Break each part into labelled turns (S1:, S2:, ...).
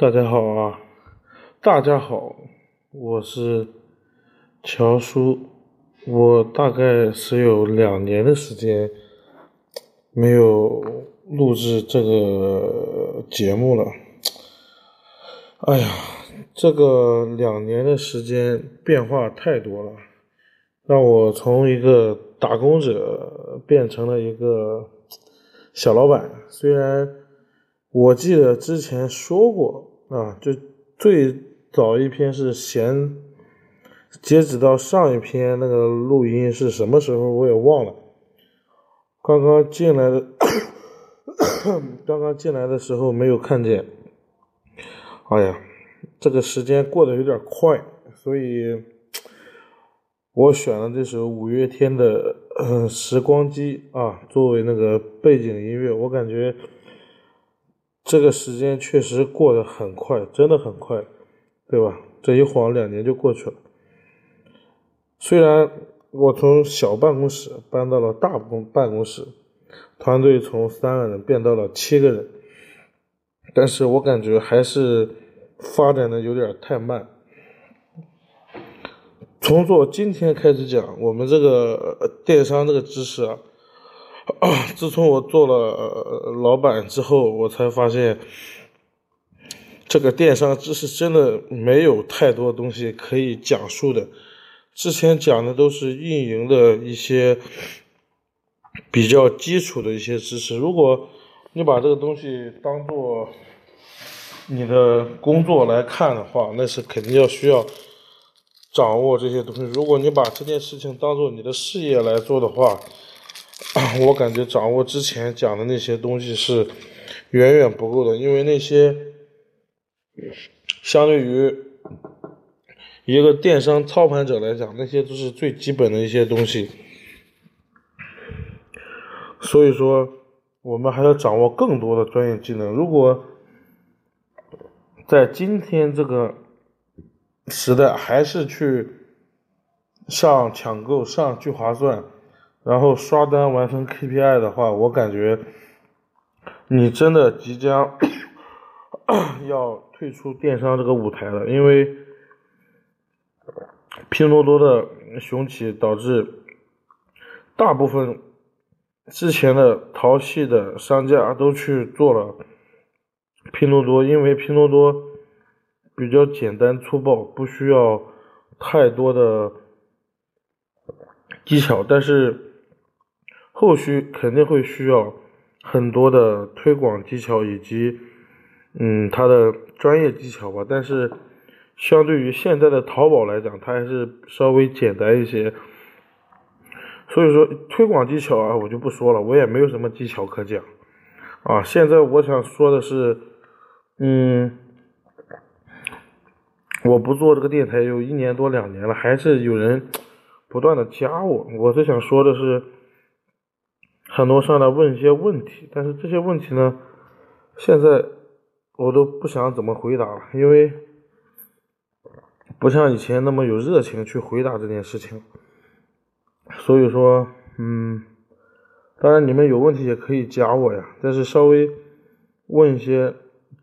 S1: 大家好啊，大家好，我是乔叔，我大概是有两年的时间没有录制这个节目了。哎呀，这个两年的时间变化太多了，让我从一个打工者变成了一个小老板。虽然我记得之前说过。啊，就最早一篇是闲，截止到上一篇那个录音是什么时候我也忘了。刚刚进来的，刚刚进来的时候没有看见。哎呀，这个时间过得有点快，所以我选了这首五月天的《时光机》啊作为那个背景音乐，我感觉。这个时间确实过得很快，真的很快，对吧？这一晃两年就过去了。虽然我从小办公室搬到了大公办公室，团队从三个人变到了七个人，但是我感觉还是发展的有点太慢。从做今天开始讲，我们这个电商这个知识啊。自从我做了老板之后，我才发现，这个电商知识真的没有太多东西可以讲述的。之前讲的都是运营的一些比较基础的一些知识。如果你把这个东西当做你的工作来看的话，那是肯定要需要掌握这些东西。如果你把这件事情当做你的事业来做的话，我感觉掌握之前讲的那些东西是远远不够的，因为那些相对于一个电商操盘者来讲，那些都是最基本的一些东西。所以说，我们还要掌握更多的专业技能。如果在今天这个时代，还是去上抢购、上聚划算。然后刷单完成 KPI 的话，我感觉你真的即将 要退出电商这个舞台了，因为拼多多的雄起导致大部分之前的淘系的商家都去做了拼多多，因为拼多多比较简单粗暴，不需要太多的技巧，但是。后续肯定会需要很多的推广技巧以及，嗯，它的专业技巧吧。但是，相对于现在的淘宝来讲，它还是稍微简单一些。所以说，推广技巧啊，我就不说了，我也没有什么技巧可讲。啊，现在我想说的是，嗯，我不做这个电台有一年多两年了，还是有人不断的加我。我是想说的是。很多上来问一些问题，但是这些问题呢，现在我都不想怎么回答了，因为不像以前那么有热情去回答这件事情。所以说，嗯，当然你们有问题也可以加我呀，但是稍微问一些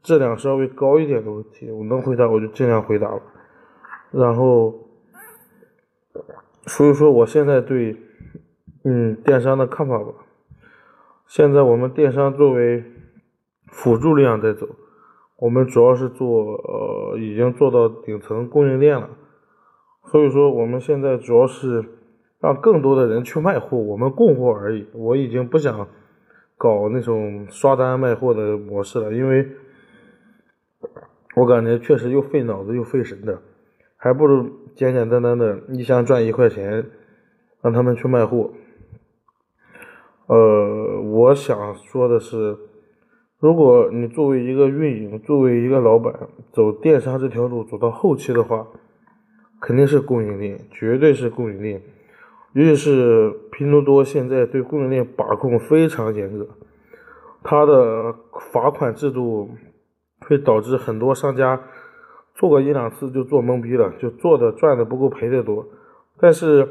S1: 质量稍微高一点的问题，我能回答我就尽量回答了。然后，所以说我现在对嗯电商的看法吧。现在我们电商作为辅助力量在走，我们主要是做呃已经做到顶层供应链了，所以说我们现在主要是让更多的人去卖货，我们供货而已。我已经不想搞那种刷单卖货的模式了，因为我感觉确实又费脑子又费神的，还不如简简单单的一箱赚一块钱，让他们去卖货。呃，我想说的是，如果你作为一个运营，作为一个老板，走电商这条路走到后期的话，肯定是供应链，绝对是供应链。尤其是拼多多现在对供应链把控非常严格，它的罚款制度会导致很多商家做个一两次就做懵逼了，就做的赚的不够赔的多。但是，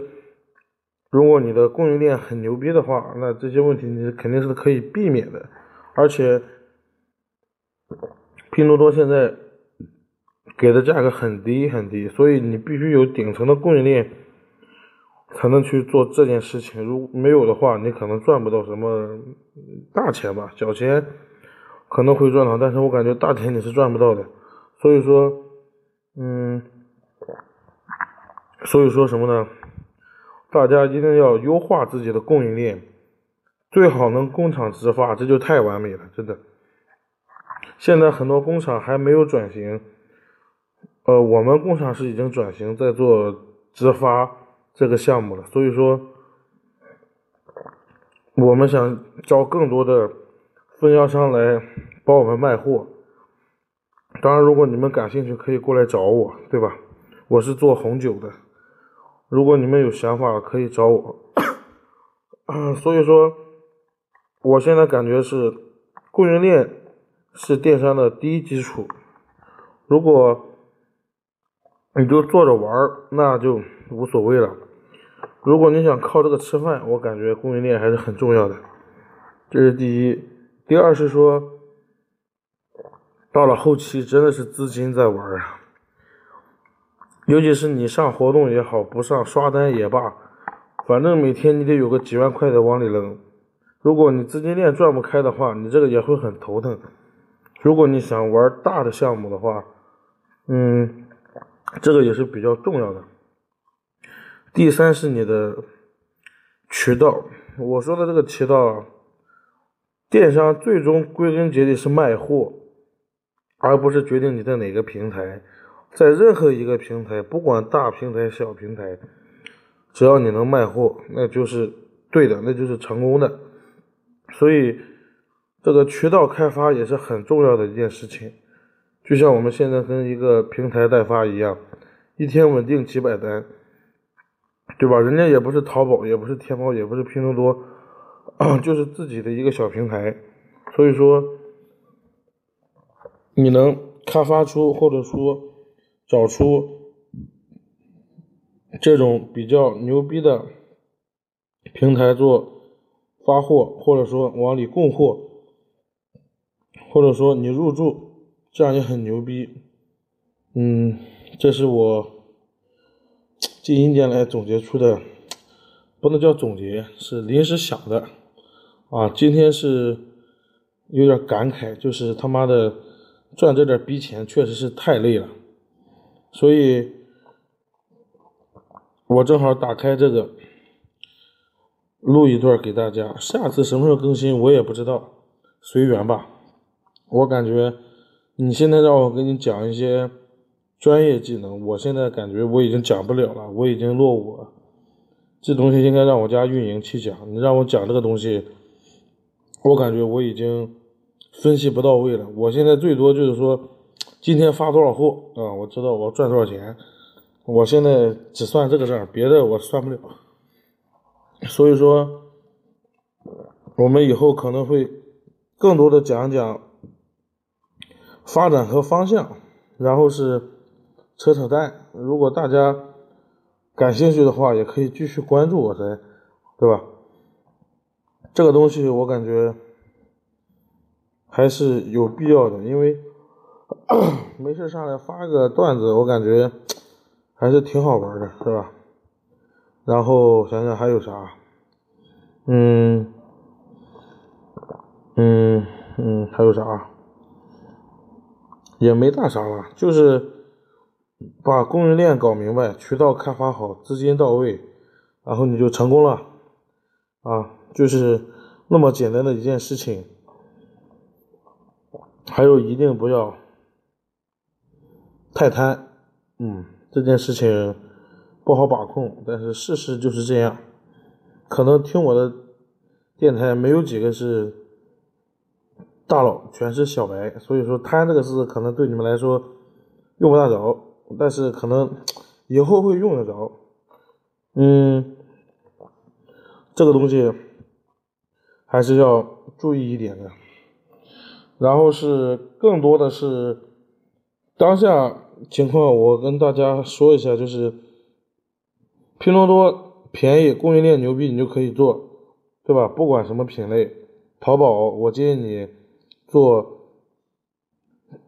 S1: 如果你的供应链很牛逼的话，那这些问题你肯定是可以避免的。而且，拼多多现在给的价格很低很低，所以你必须有顶层的供应链才能去做这件事情。如果没有的话，你可能赚不到什么大钱吧，小钱可能会赚到，但是我感觉大钱你是赚不到的。所以说，嗯，所以说什么呢？大家一定要优化自己的供应链，最好能工厂直发，这就太完美了，真的。现在很多工厂还没有转型，呃，我们工厂是已经转型在做直发这个项目了，所以说，我们想招更多的分销商来帮我们卖货。当然，如果你们感兴趣，可以过来找我，对吧？我是做红酒的。如果你们有想法，可以找我。所以说，我现在感觉是供应链是电商的第一基础。如果你就坐着玩儿，那就无所谓了。如果你想靠这个吃饭，我感觉供应链还是很重要的。这是第一。第二是说，到了后期真的是资金在玩啊。尤其是你上活动也好，不上刷单也罢，反正每天你得有个几万块的往里扔。如果你资金链转不开的话，你这个也会很头疼。如果你想玩大的项目的话，嗯，这个也是比较重要的。第三是你的渠道，我说的这个渠道，电商最终归根结底是卖货，而不是决定你在哪个平台。在任何一个平台，不管大平台小平台，只要你能卖货，那就是对的，那就是成功的。所以，这个渠道开发也是很重要的一件事情。就像我们现在跟一个平台代发一样，一天稳定几百单，对吧？人家也不是淘宝，也不是天猫，也不是拼多多，就是自己的一个小平台。所以说，你能开发出或者说。找出这种比较牛逼的平台做发货，或者说往里供货，或者说你入驻，这样也很牛逼。嗯，这是我近一年来总结出的，不能叫总结，是临时想的。啊，今天是有点感慨，就是他妈的赚这点逼钱确实是太累了。所以，我正好打开这个，录一段给大家。下次什么时候更新我也不知道，随缘吧。我感觉你现在让我给你讲一些专业技能，我现在感觉我已经讲不了了，我已经落伍了。这东西应该让我家运营去讲，你让我讲这个东西，我感觉我已经分析不到位了。我现在最多就是说。今天发多少货啊？我知道我赚多少钱，我现在只算这个账，别的我算不了。所以说，我们以后可能会更多的讲讲发展和方向，然后是扯扯淡。如果大家感兴趣的话，也可以继续关注我噻，对吧？这个东西我感觉还是有必要的，因为。没事上来发个段子，我感觉还是挺好玩的，是吧？然后想想还有啥？嗯嗯嗯，还有啥？也没大啥了，就是把供应链搞明白，渠道开发好，资金到位，然后你就成功了啊！就是那么简单的一件事情。还有，一定不要。太贪，嗯，这件事情不好把控，但是事实就是这样。可能听我的电台没有几个是大佬，全是小白，所以说贪这个字可能对你们来说用不大着，但是可能以后会用得着。嗯，这个东西还是要注意一点的。然后是更多的是当下。情况我跟大家说一下，就是拼多多便宜，供应链牛逼，你就可以做，对吧？不管什么品类，淘宝我建议你做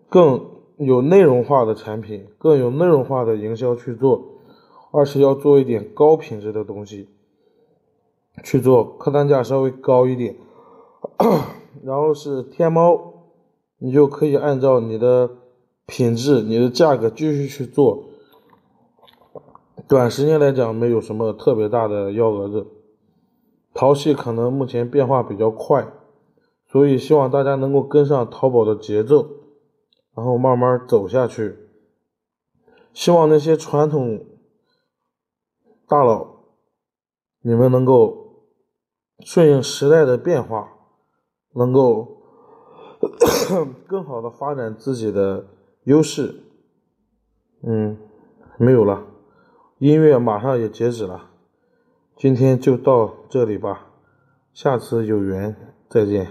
S1: 更有内容化的产品，更有内容化的营销去做，二是要做一点高品质的东西去做，客单价稍微高一点。然后是天猫，你就可以按照你的品质、你的价格继续去做。短时间来讲，没有什么特别大的幺蛾子。淘系可能目前变化比较快，所以希望大家能够跟上淘宝的节奏，然后慢慢走下去。希望那些传统大佬，你们能够顺应时代的变化。能够 更好的发展自己的优势，嗯，没有了，音乐马上也截止了，今天就到这里吧，下次有缘再见。